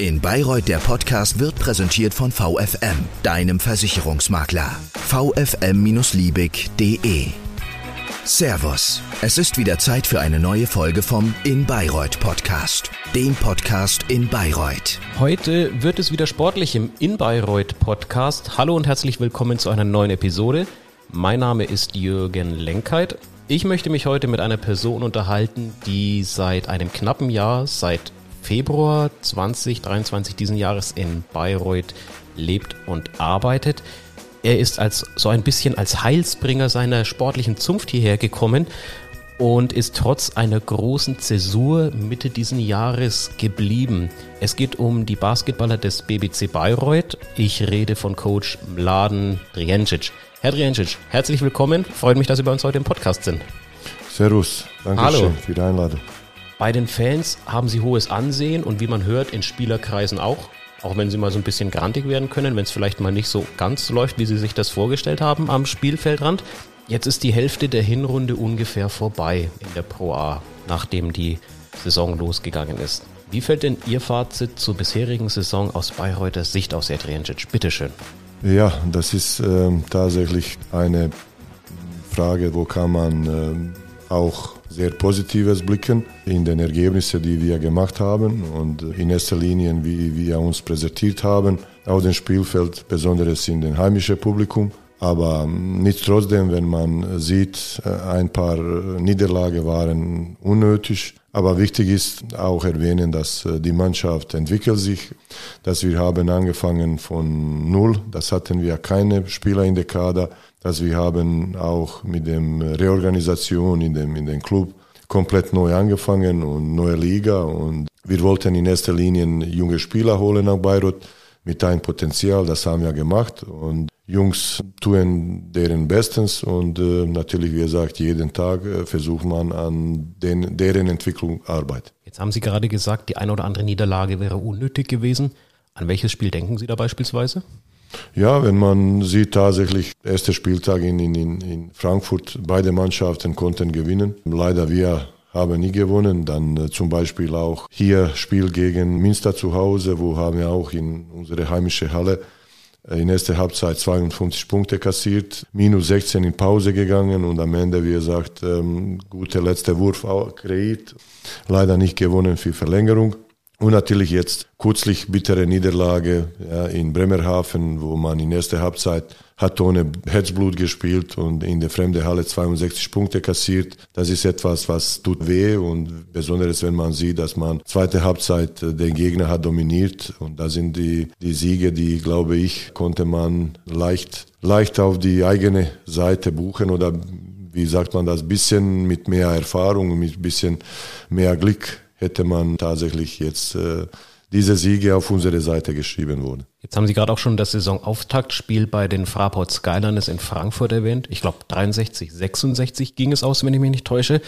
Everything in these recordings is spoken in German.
In Bayreuth der Podcast wird präsentiert von VFM, deinem Versicherungsmakler. vfm-liebig.de Servus, es ist wieder Zeit für eine neue Folge vom In Bayreuth Podcast, dem Podcast in Bayreuth. Heute wird es wieder sportlich im In Bayreuth Podcast. Hallo und herzlich willkommen zu einer neuen Episode. Mein Name ist Jürgen Lenkheit. Ich möchte mich heute mit einer Person unterhalten, die seit einem knappen Jahr, seit Februar 2023 diesen Jahres in Bayreuth lebt und arbeitet. Er ist als so ein bisschen als Heilsbringer seiner sportlichen Zunft hierher gekommen und ist trotz einer großen Zäsur Mitte diesen Jahres geblieben. Es geht um die Basketballer des BBC Bayreuth. Ich rede von Coach Mladen Driencic. Herr Driencic, herzlich willkommen. Freut mich, dass Sie bei uns heute im Podcast sind. Servus, danke Hallo. schön für die Einladung. Bei den Fans haben sie hohes Ansehen und wie man hört, in Spielerkreisen auch. Auch wenn sie mal so ein bisschen grantig werden können, wenn es vielleicht mal nicht so ganz läuft, wie sie sich das vorgestellt haben am Spielfeldrand. Jetzt ist die Hälfte der Hinrunde ungefähr vorbei in der Pro A, nachdem die Saison losgegangen ist. Wie fällt denn Ihr Fazit zur bisherigen Saison aus Bayreuther Sicht aus, Herr Triancic? Bitteschön. Ja, das ist ähm, tatsächlich eine Frage, wo kann man ähm, auch sehr Positives blicken in den Ergebnissen, die wir gemacht haben und in erster Linie, wie wir uns präsentiert haben auf dem Spielfeld, besonders in dem heimischen Publikum. Aber nicht trotzdem, wenn man sieht, ein paar Niederlagen waren unnötig. Aber wichtig ist auch erwähnen, dass die Mannschaft entwickelt sich, dass wir haben angefangen von Null, das hatten wir keine Spieler in der Kader, dass wir haben auch mit dem Reorganisation in dem, in dem Club komplett neu angefangen und neue Liga und wir wollten in erster Linie junge Spieler holen nach Bayreuth mit einem Potenzial, das haben wir gemacht und Jungs tun deren Bestens und äh, natürlich, wie gesagt, jeden Tag äh, versucht man an den, deren Entwicklung Arbeit. Jetzt haben Sie gerade gesagt, die eine oder andere Niederlage wäre unnötig gewesen. An welches Spiel denken Sie da beispielsweise? Ja, wenn man sieht tatsächlich, erster Spieltag in, in, in Frankfurt, beide Mannschaften konnten gewinnen. Leider wir haben nie gewonnen. Dann äh, zum Beispiel auch hier Spiel gegen Münster zu Hause, wo haben wir auch in unsere heimische Halle in erster Halbzeit 52 Punkte kassiert, minus 16 in Pause gegangen und am Ende, wie gesagt, ähm, guter letzter Wurf auch kreiert. Leider nicht gewonnen für Verlängerung. Und natürlich jetzt kürzlich bittere Niederlage ja, in Bremerhaven, wo man in erster Halbzeit hat ohne Herzblut gespielt und in der fremden Halle 62 Punkte kassiert. Das ist etwas, was tut weh und besonders wenn man sieht, dass man zweite Halbzeit den Gegner hat dominiert und da sind die, die Siege, die glaube ich, konnte man leicht, leicht auf die eigene Seite buchen oder wie sagt man das, bisschen mit mehr Erfahrung, mit bisschen mehr Glück hätte man tatsächlich jetzt äh, diese Siege auf unsere Seite geschrieben worden. Jetzt haben Sie gerade auch schon das Saisonauftaktspiel bei den Fraport Skyliners in Frankfurt erwähnt. Ich glaube 63, 66 ging es aus, wenn ich mich nicht täusche.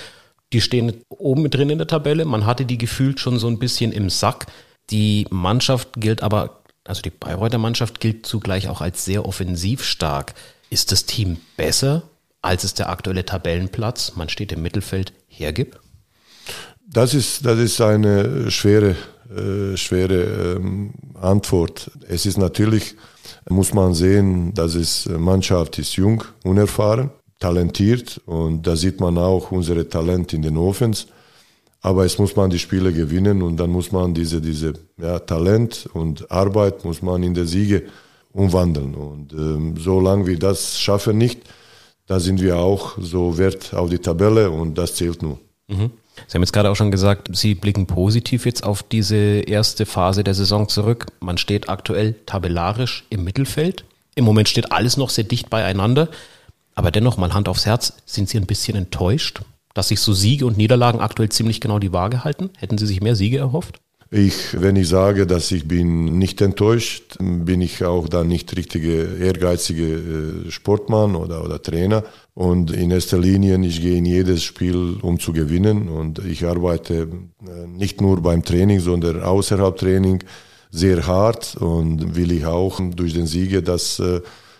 Die stehen oben drin in der Tabelle. Man hatte die gefühlt schon so ein bisschen im Sack. Die Mannschaft gilt aber, also die Bayreuther Mannschaft gilt zugleich auch als sehr offensiv stark. Ist das Team besser, als es der aktuelle Tabellenplatz, man steht im Mittelfeld, hergibt? Das ist, das ist eine schwere, äh, schwere ähm, Antwort. Es ist natürlich, muss man sehen, dass es Mannschaft ist jung, unerfahren, talentiert und da sieht man auch unsere Talent in den Offens. Aber es muss man die Spiele gewinnen und dann muss man diese, diese ja, Talent und Arbeit muss man in der Siege umwandeln. Und ähm, solange wir das schaffen nicht, da sind wir auch so wert auf die Tabelle und das zählt nur. Mhm. Sie haben jetzt gerade auch schon gesagt, Sie blicken positiv jetzt auf diese erste Phase der Saison zurück. Man steht aktuell tabellarisch im Mittelfeld. Im Moment steht alles noch sehr dicht beieinander. Aber dennoch mal Hand aufs Herz, sind Sie ein bisschen enttäuscht, dass sich so Siege und Niederlagen aktuell ziemlich genau die Waage halten? Hätten Sie sich mehr Siege erhofft? Ich, wenn ich sage, dass ich bin nicht enttäuscht, bin ich auch dann nicht richtige ehrgeizige Sportmann oder, oder Trainer. Und in erster Linie, ich gehe in jedes Spiel, um zu gewinnen. Und ich arbeite nicht nur beim Training, sondern außerhalb Training sehr hart und will ich auch durch den Siege das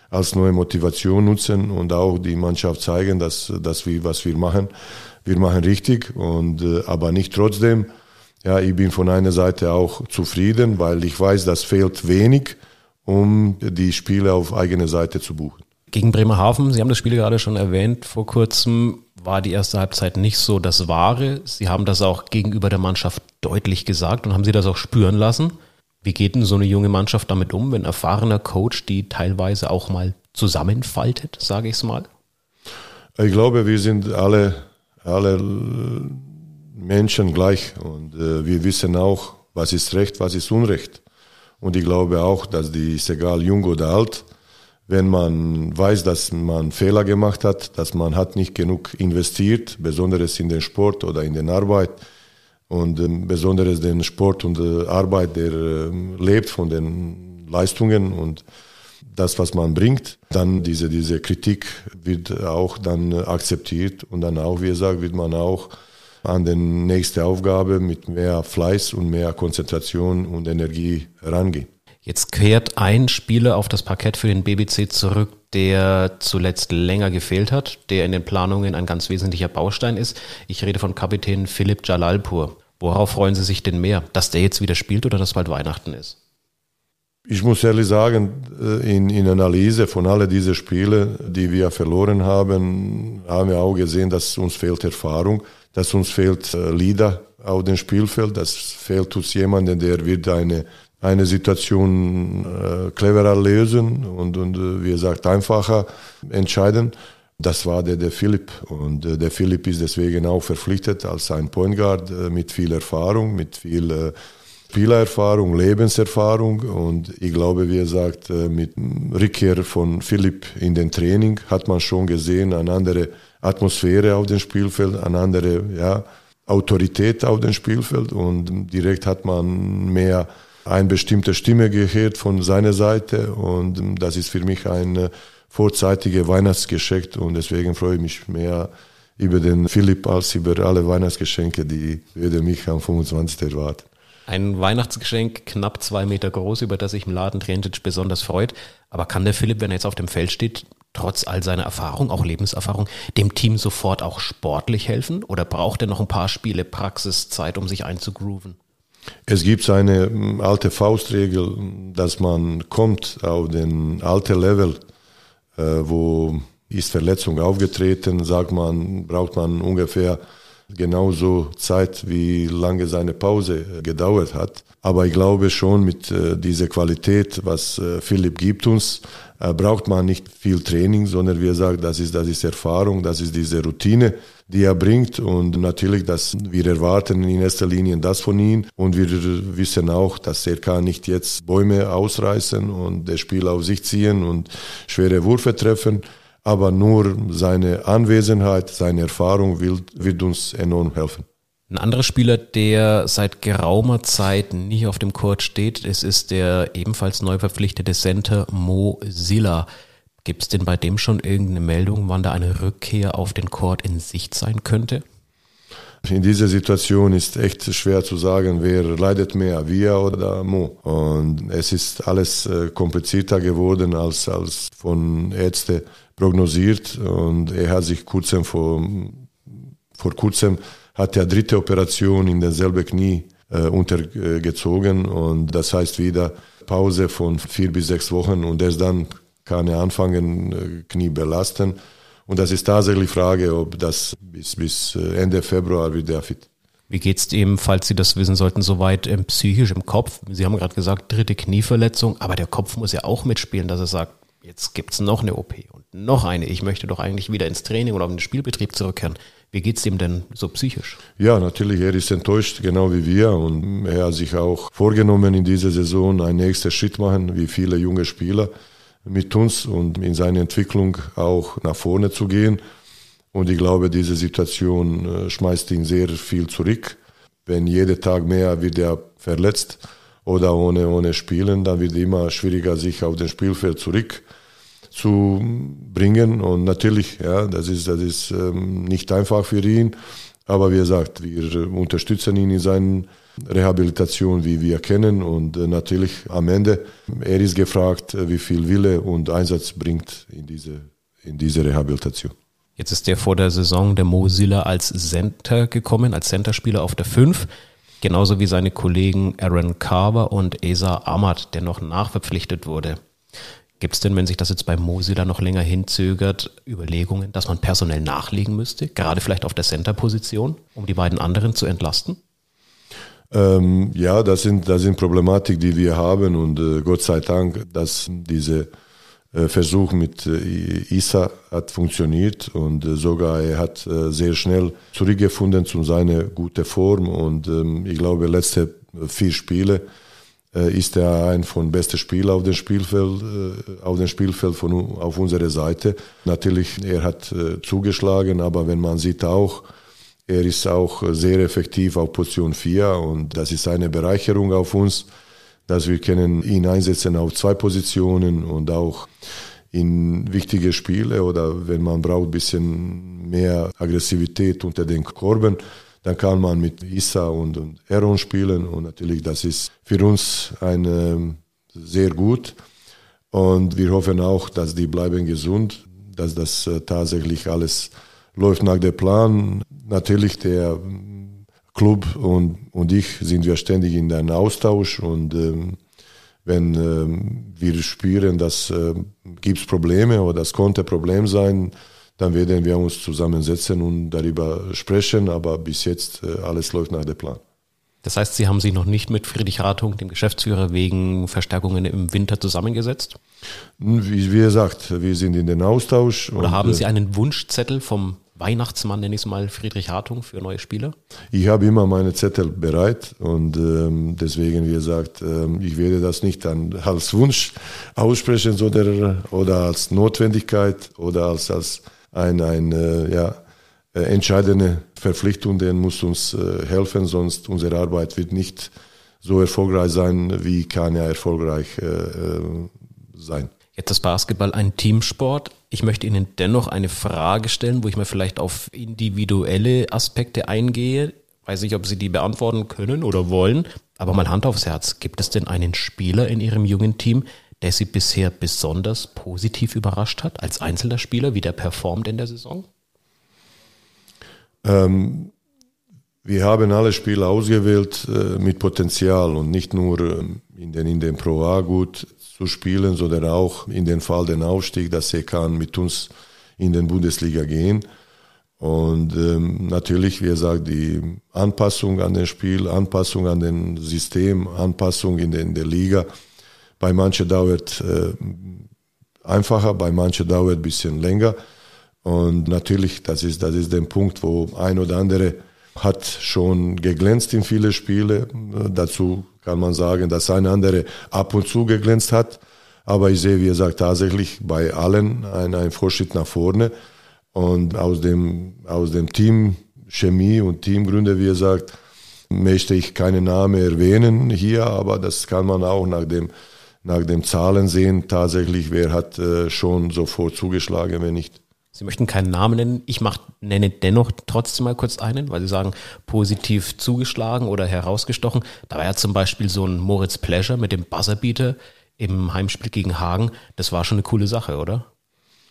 als neue Motivation nutzen und auch die Mannschaft zeigen, dass, dass wir, was wir machen, wir machen richtig und, aber nicht trotzdem ja, ich bin von einer Seite auch zufrieden, weil ich weiß, das fehlt wenig, um die Spiele auf eigene Seite zu buchen. Gegen Bremerhaven, Sie haben das Spiel gerade schon erwähnt, vor kurzem war die erste Halbzeit nicht so das Wahre. Sie haben das auch gegenüber der Mannschaft deutlich gesagt und haben sie das auch spüren lassen. Wie geht denn so eine junge Mannschaft damit um, wenn ein erfahrener Coach die teilweise auch mal zusammenfaltet, sage ich es mal? Ich glaube, wir sind alle, alle Menschen gleich. Und äh, wir wissen auch, was ist Recht, was ist Unrecht. Und ich glaube auch, dass die ist egal jung oder alt, wenn man weiß, dass man Fehler gemacht hat, dass man hat nicht genug investiert, besonders in den Sport oder in den Arbeit. Und äh, besonders den Sport und äh, Arbeit, der äh, lebt von den Leistungen und das, was man bringt, dann diese, diese Kritik wird auch dann akzeptiert. Und dann auch, wie gesagt, wird man auch an die nächste Aufgabe mit mehr Fleiß und mehr Konzentration und Energie rangehen. Jetzt kehrt ein Spieler auf das Parkett für den BBC zurück, der zuletzt länger gefehlt hat, der in den Planungen ein ganz wesentlicher Baustein ist. Ich rede von Kapitän Philipp Jalalpur. Worauf freuen Sie sich denn mehr? Dass der jetzt wieder spielt oder dass bald Weihnachten ist? Ich muss ehrlich sagen, äh, in, in Analyse von all diesen Spielen, die wir verloren haben, haben wir auch gesehen, dass uns fehlt Erfahrung dass uns fehlt äh, Leader auf dem Spielfeld, das fehlt uns jemanden, der wird eine eine Situation äh, cleverer lösen und, und äh, wie gesagt einfacher entscheiden. Das war der, der Philipp und äh, der Philipp ist deswegen auch verpflichtet als ein Point Guard äh, mit viel Erfahrung, mit viel äh, Spielererfahrung, Lebenserfahrung und ich glaube, wie gesagt, äh, mit Rückkehr von Philipp in den Training hat man schon gesehen, eine andere Atmosphäre auf dem Spielfeld, eine andere ja, Autorität auf dem Spielfeld und direkt hat man mehr eine bestimmte Stimme gehört von seiner Seite und das ist für mich ein vorzeitiges Weihnachtsgeschenk und deswegen freue ich mich mehr über den Philipp als über alle Weihnachtsgeschenke, die würde mich am 25. erwarten. Ein Weihnachtsgeschenk knapp zwei Meter groß, über das sich im Laden Trentic besonders freut. Aber kann der Philipp, wenn er jetzt auf dem Feld steht, trotz all seiner Erfahrung, auch Lebenserfahrung, dem Team sofort auch sportlich helfen? Oder braucht er noch ein paar Spiele Praxiszeit, um sich einzugrooven? Es gibt eine hm, alte Faustregel, dass man kommt auf den alten Level, äh, wo ist Verletzung aufgetreten, sagt man, braucht man ungefähr genauso Zeit, wie lange seine Pause gedauert hat. Aber ich glaube schon mit äh, dieser Qualität, was äh, Philipp gibt uns, äh, braucht man nicht viel Training, sondern wie er sagt, das ist, das ist Erfahrung, das ist diese Routine, die er bringt. Und natürlich, dass wir erwarten in erster Linie das von ihm. Und wir wissen auch, dass er kann nicht jetzt Bäume ausreißen und das Spiel auf sich ziehen und schwere Würfe treffen aber nur seine Anwesenheit, seine Erfahrung wird, wird uns enorm helfen. Ein anderer Spieler, der seit geraumer Zeit nicht auf dem Court steht, es ist der ebenfalls neu verpflichtete Center Mo Silla. Gibt es denn bei dem schon irgendeine Meldung, wann da eine Rückkehr auf den Court in Sicht sein könnte? In dieser Situation ist echt schwer zu sagen, wer leidet mehr, wir oder Mo. Und es ist alles äh, komplizierter geworden als, als von Ärzten prognosiert. Und er hat sich kurzem vor, vor kurzem hat er dritte Operation in derselben Knie äh, untergezogen. Und das heißt wieder Pause von vier bis sechs Wochen und erst dann kann er anfangen, äh, Knie belasten. Und das ist tatsächlich die Frage, ob das bis, bis äh, Ende Februar wieder fit. Wie geht es ihm, falls Sie das wissen sollten, soweit ähm, psychisch im Kopf? Sie haben gerade gesagt, dritte Knieverletzung, aber der Kopf muss ja auch mitspielen, dass er sagt, jetzt gibt es noch eine OP und noch eine. Ich möchte doch eigentlich wieder ins Training oder auf den Spielbetrieb zurückkehren. Wie geht es ihm denn so psychisch? Ja, natürlich, er ist enttäuscht, genau wie wir. Und er hat sich auch vorgenommen, in dieser Saison einen nächsten Schritt machen, wie viele junge Spieler mit uns und in seine Entwicklung auch nach vorne zu gehen. Und ich glaube, diese Situation äh, schmeißt ihn sehr viel zurück. Wenn jeder Tag mehr wird er verletzt oder ohne, ohne Spielen, dann wird es immer schwieriger, sich auf den Spielfeld zurückzubringen. Und natürlich, ja, das ist, das ist ähm, nicht einfach für ihn. Aber wie gesagt, wir unterstützen ihn in seinen Rehabilitation, wie wir kennen. Und äh, natürlich am Ende, er ist gefragt, äh, wie viel Wille und Einsatz bringt in diese, in diese Rehabilitation. Jetzt ist der vor der Saison der Mosilla als Center gekommen, als Centerspieler auf der 5. genauso wie seine Kollegen Aaron Carver und Esa Ahmad, der noch nachverpflichtet wurde. Gibt es denn, wenn sich das jetzt bei Mosila noch länger hinzögert, Überlegungen, dass man personell nachlegen müsste, gerade vielleicht auf der Center-Position, um die beiden anderen zu entlasten? Ähm, ja, das sind, das sind Problematik, die wir haben und äh, Gott sei Dank, dass diese äh, Versuch mit äh, Isa hat funktioniert und äh, sogar er hat äh, sehr schnell zurückgefunden zu seiner guten Form und ähm, ich glaube, letzte vier Spiele ist er ein von besten Spielern auf dem Spielfeld, auf dem Spielfeld von, auf unserer Seite. Natürlich, er hat zugeschlagen, aber wenn man sieht auch, er ist auch sehr effektiv auf Position 4 und das ist eine Bereicherung auf uns, dass wir können ihn einsetzen auf zwei Positionen und auch in wichtige Spiele oder wenn man braucht bisschen mehr Aggressivität unter den Korben, dann kann man mit Issa und, und Aaron spielen und natürlich das ist für uns ein ähm, sehr gut und wir hoffen auch, dass die bleiben gesund, dass das äh, tatsächlich alles läuft nach dem Plan. Natürlich der Club und, und ich sind wir ständig in einem Austausch und ähm, wenn ähm, wir spüren, dass äh, gibt Probleme oder das konnte Problem sein, dann werden wir uns zusammensetzen und darüber sprechen. Aber bis jetzt äh, alles läuft nach dem Plan. Das heißt, Sie haben sich noch nicht mit Friedrich Ratung, dem Geschäftsführer, wegen Verstärkungen im Winter zusammengesetzt? Wie, wie gesagt, wir sind in den Austausch. Oder haben Sie äh, einen Wunschzettel vom Weihnachtsmann, nenne ich es mal, Friedrich Hartung für neue Spieler? Ich habe immer meine Zettel bereit und ähm, deswegen, wie gesagt, ähm, ich werde das nicht dann als Wunsch aussprechen sondern, oder als Notwendigkeit oder als, als ein, ein äh, ja, äh, entscheidende Verpflichtung, der muss uns äh, helfen, sonst unsere Arbeit wird nicht so erfolgreich sein, wie kann er erfolgreich sein. Jetzt ist Basketball ein Teamsport. Ich möchte Ihnen dennoch eine Frage stellen, wo ich mir vielleicht auf individuelle Aspekte eingehe. Weiß nicht, ob Sie die beantworten können oder wollen, aber mal Hand aufs Herz. Gibt es denn einen Spieler in Ihrem jungen Team, der Sie bisher besonders positiv überrascht hat, als einzelner Spieler, wie der performt in der Saison? Ähm, wir haben alle Spieler ausgewählt äh, mit Potenzial und nicht nur ähm, in den, in den Pro A gut zu spielen, sondern auch in den Fall den Aufstieg, dass er kann mit uns in den Bundesliga gehen. Und ähm, natürlich, wie gesagt, die Anpassung an den Spiel, Anpassung an den System, Anpassung in, den, in der Liga. Bei manchen dauert äh, einfacher, bei manchen dauert ein bisschen länger. Und natürlich, das ist, das ist der Punkt, wo ein oder andere hat schon geglänzt in viele Spiele. Dazu kann man sagen, dass ein anderer ab und zu geglänzt hat. Aber ich sehe, wie gesagt, tatsächlich bei allen ein, ein Fortschritt nach vorne. Und aus dem, aus dem Team Chemie und Teamgründe, wie gesagt, möchte ich keine Namen erwähnen hier, aber das kann man auch nach dem, nach dem Zahlen sehen. Tatsächlich, wer hat äh, schon sofort zugeschlagen, wenn nicht. Sie möchten keinen Namen nennen. Ich mach, nenne dennoch trotzdem mal kurz einen, weil Sie sagen, positiv zugeschlagen oder herausgestochen. Da war ja zum Beispiel so ein Moritz Pleasure mit dem Buzzerbeater im Heimspiel gegen Hagen. Das war schon eine coole Sache, oder?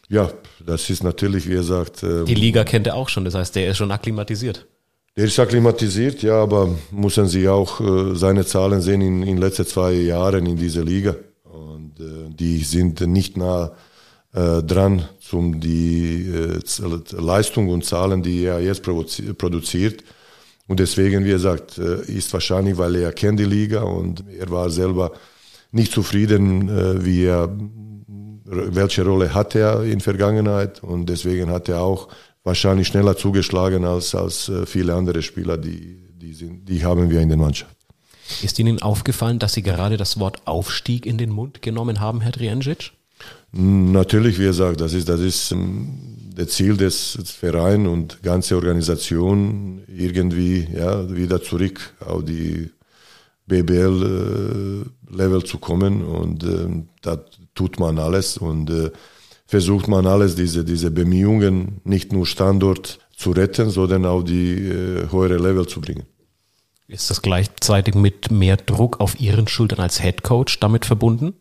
Ja, das ist natürlich, wie er sagt. Ähm, Die Liga kennt er auch schon, das heißt, der ist schon akklimatisiert. Der ist akklimatisiert, ja, aber müssen Sie auch äh, seine Zahlen sehen in den letzten zwei Jahren in dieser Liga. Und äh, die sind nicht nah äh, dran zum die äh, Leistung und Zahlen, die er jetzt produziert. Und deswegen, wie gesagt, ist wahrscheinlich, weil er kennt die Liga und er war selber nicht zufrieden, wie er, welche Rolle hat er in Vergangenheit und deswegen hat er auch wahrscheinlich schneller zugeschlagen als, als äh, viele andere Spieler, die, die, sind, die haben wir in der Mannschaft. Ist Ihnen aufgefallen, dass Sie gerade das Wort Aufstieg in den Mund genommen haben, Herr Driancic? Natürlich, wie gesagt, das ist, das ist ähm, das Ziel des Vereins und ganze Organisation irgendwie ja, wieder zurück auf die BBL-Level äh, zu kommen und äh, da tut man alles und äh, versucht man alles, diese, diese Bemühungen nicht nur Standort zu retten, sondern auf die äh, höhere Level zu bringen. Ist das gleichzeitig mit mehr Druck auf Ihren Schultern als Head Coach damit verbunden?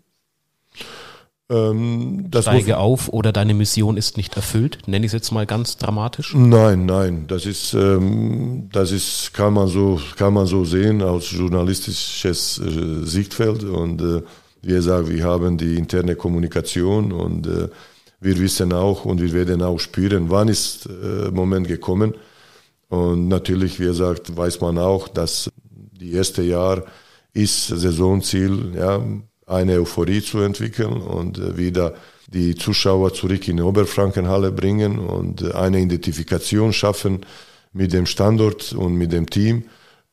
Ähm, Steige auf oder deine Mission ist nicht erfüllt, nenne ich es jetzt mal ganz dramatisch? Nein, nein, das ist, ähm, das ist, kann man so, kann man so sehen aus journalistisches äh, Sichtfeld und äh, wie gesagt, wir haben die interne Kommunikation und äh, wir wissen auch und wir werden auch spüren, wann ist äh, Moment gekommen. Und natürlich, wie gesagt, weiß man auch, dass die erste Jahr ist Saisonziel, ja, eine Euphorie zu entwickeln und äh, wieder die Zuschauer zurück in die Oberfrankenhalle bringen und äh, eine Identifikation schaffen mit dem Standort und mit dem Team.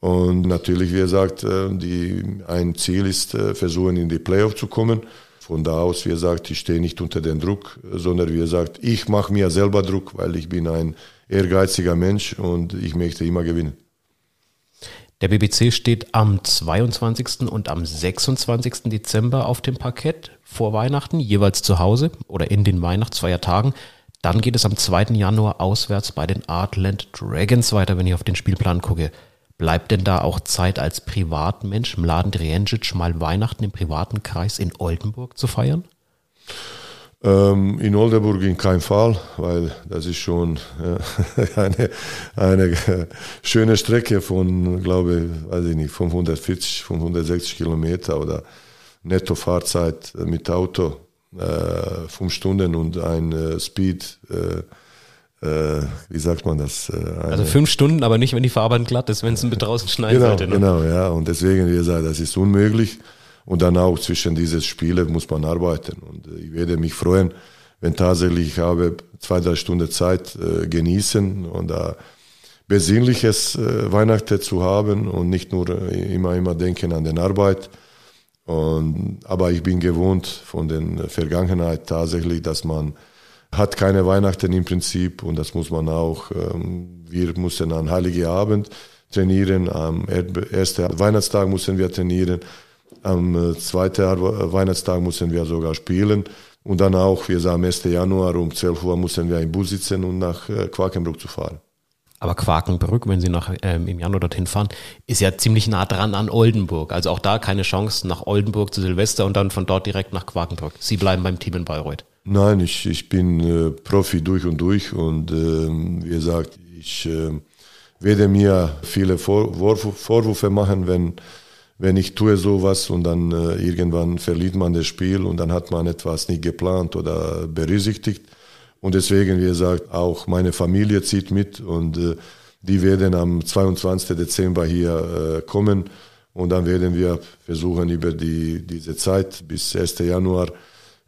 Und natürlich, wie gesagt, äh, die, ein Ziel ist, versuchen in die Playoff zu kommen. Von da aus, wie gesagt, ich stehe nicht unter dem Druck, sondern wie gesagt, ich mache mir selber Druck, weil ich bin ein ehrgeiziger Mensch und ich möchte immer gewinnen. Der BBC steht am 22. und am 26. Dezember auf dem Parkett vor Weihnachten, jeweils zu Hause oder in den Weihnachtsfeiertagen. Dann geht es am 2. Januar auswärts bei den Artland Dragons weiter, wenn ich auf den Spielplan gucke. Bleibt denn da auch Zeit als Privatmensch, Mladen Drijancic, mal Weihnachten im privaten Kreis in Oldenburg zu feiern? Ähm, in Oldenburg in keinem Fall, weil das ist schon äh, eine, eine schöne Strecke von, glaube ich, weiß ich nicht, 540, 560 Kilometer oder Netto-Fahrzeit mit Auto, äh, fünf Stunden und ein äh, Speed, äh, äh, wie sagt man das? Äh, also fünf Stunden, aber nicht, wenn die Fahrbahn glatt ist, wenn es ein draußen schneien genau, sollte. Ne? Genau, ja, und deswegen, wie gesagt, das ist unmöglich. Und dann auch zwischen diese Spiele muss man arbeiten. Und äh, ich werde mich freuen, wenn tatsächlich ich habe zwei, drei Stunden Zeit äh, genießen und da besinnliches äh, Weihnachten zu haben und nicht nur äh, immer, immer denken an den Arbeit. Und, aber ich bin gewohnt von der Vergangenheit tatsächlich, dass man hat keine Weihnachten im Prinzip und das muss man auch. Ähm, wir mussten an Heilige Abend trainieren, am ersten Weihnachtstag mussten wir trainieren. Am äh, zweiten Weihnachtstag mussten wir sogar spielen. Und dann auch, wir sagen, am 1. Januar um 12 Uhr mussten wir im Bus sitzen und nach äh, Quakenbrück zu fahren. Aber Quakenbrück, wenn Sie nach, ähm, im Januar dorthin fahren, ist ja ziemlich nah dran an Oldenburg. Also auch da keine Chance nach Oldenburg zu Silvester und dann von dort direkt nach Quakenbrück. Sie bleiben beim Team in Bayreuth. Nein, ich, ich bin äh, Profi durch und durch und äh, wie gesagt, ich äh, werde mir viele Vor Vorwürfe machen, wenn wenn ich tue sowas und dann äh, irgendwann verliert man das Spiel und dann hat man etwas nicht geplant oder berücksichtigt. Und deswegen, wie gesagt, auch meine Familie zieht mit und äh, die werden am 22. Dezember hier äh, kommen und dann werden wir versuchen, über die, diese Zeit bis 1. Januar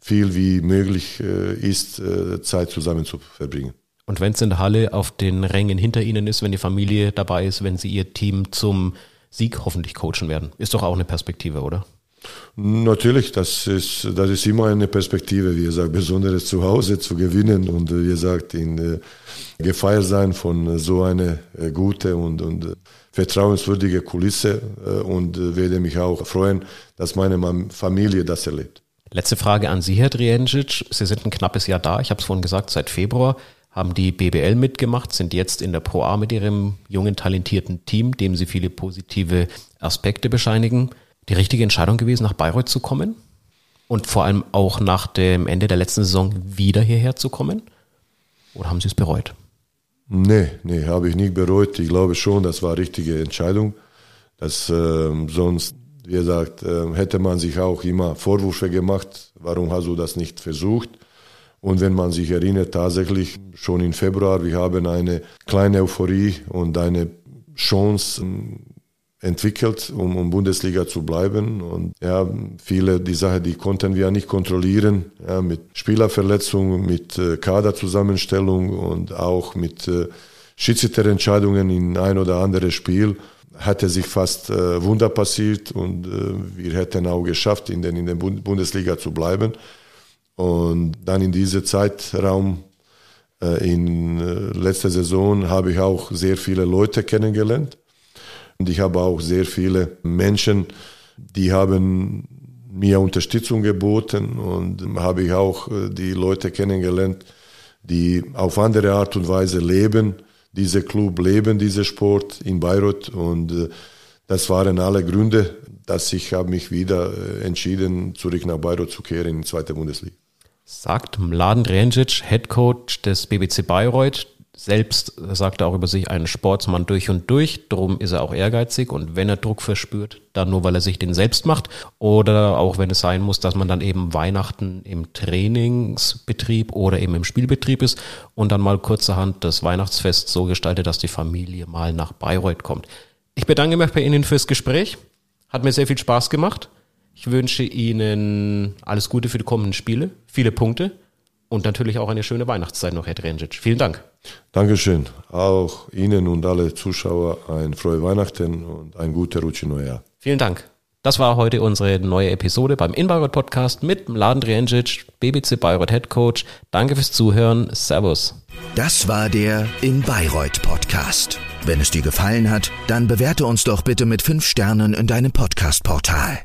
viel wie möglich äh, ist, äh, Zeit zusammen zu verbringen. Und wenn es in der Halle auf den Rängen hinter Ihnen ist, wenn die Familie dabei ist, wenn Sie Ihr Team zum Sieg hoffentlich coachen werden. Ist doch auch eine Perspektive, oder? Natürlich, das ist, das ist immer eine Perspektive, wie gesagt, besonders zu Hause zu gewinnen und wie gesagt, in äh, gefeiert sein von so einer äh, gute und, und äh, vertrauenswürdige Kulisse äh, und äh, werde mich auch freuen, dass meine Familie das erlebt. Letzte Frage an Sie, Herr Drijancic. Sie sind ein knappes Jahr da, ich habe es vorhin gesagt, seit Februar haben die BBL mitgemacht, sind jetzt in der Pro A mit ihrem jungen, talentierten Team, dem sie viele positive Aspekte bescheinigen. Die richtige Entscheidung gewesen, nach Bayreuth zu kommen und vor allem auch nach dem Ende der letzten Saison wieder hierher zu kommen? Oder haben Sie es bereut? Nee, nee, habe ich nicht bereut. Ich glaube schon, das war richtige Entscheidung. Das, äh, sonst, wie gesagt, äh, hätte man sich auch immer Vorwürfe gemacht, warum hast du das nicht versucht? Und wenn man sich erinnert, tatsächlich schon im Februar, wir haben eine kleine Euphorie und eine Chance ähm, entwickelt, um, um Bundesliga zu bleiben. Und ja, viele die Sachen, die konnten wir nicht kontrollieren, ja, mit Spielerverletzungen, mit äh, Kaderzusammenstellung und auch mit äh, Schiedsrichterentscheidungen in ein oder andere Spiel hätte sich fast äh, Wunder passiert und äh, wir hätten auch geschafft, in der in den Bundesliga zu bleiben. Und dann in diesem Zeitraum, äh, in äh, letzter Saison, habe ich auch sehr viele Leute kennengelernt. Und ich habe auch sehr viele Menschen, die haben mir Unterstützung geboten und habe ich auch äh, die Leute kennengelernt, die auf andere Art und Weise leben, diese Club leben, dieser Sport in Bayreuth und das waren alle Gründe, dass ich habe mich wieder äh, entschieden, zurück nach Bayreuth zu kehren in die zweite Bundesliga. Sagt Mladen Drenjic, Head Coach des BBC Bayreuth, selbst sagt er auch über sich ein Sportsmann durch und durch, darum ist er auch ehrgeizig und wenn er Druck verspürt, dann nur weil er sich den selbst macht oder auch wenn es sein muss, dass man dann eben Weihnachten im Trainingsbetrieb oder eben im Spielbetrieb ist und dann mal kurzerhand das Weihnachtsfest so gestaltet, dass die Familie mal nach Bayreuth kommt. Ich bedanke mich bei Ihnen fürs Gespräch, hat mir sehr viel Spaß gemacht. Ich wünsche Ihnen alles Gute für die kommenden Spiele, viele Punkte und natürlich auch eine schöne Weihnachtszeit noch, Herr Drenjic. Vielen Dank. Dankeschön. Auch Ihnen und alle Zuschauer ein frohe Weihnachten und ein guter Rutsch in Neujahr. Vielen Dank. Das war heute unsere neue Episode beim InBayreuth Podcast mit Mladen Drenjic, BBC Bayreuth Head Coach. Danke fürs Zuhören. Servus. Das war der In Bayreuth Podcast. Wenn es dir gefallen hat, dann bewerte uns doch bitte mit fünf Sternen in deinem Podcast-Portal.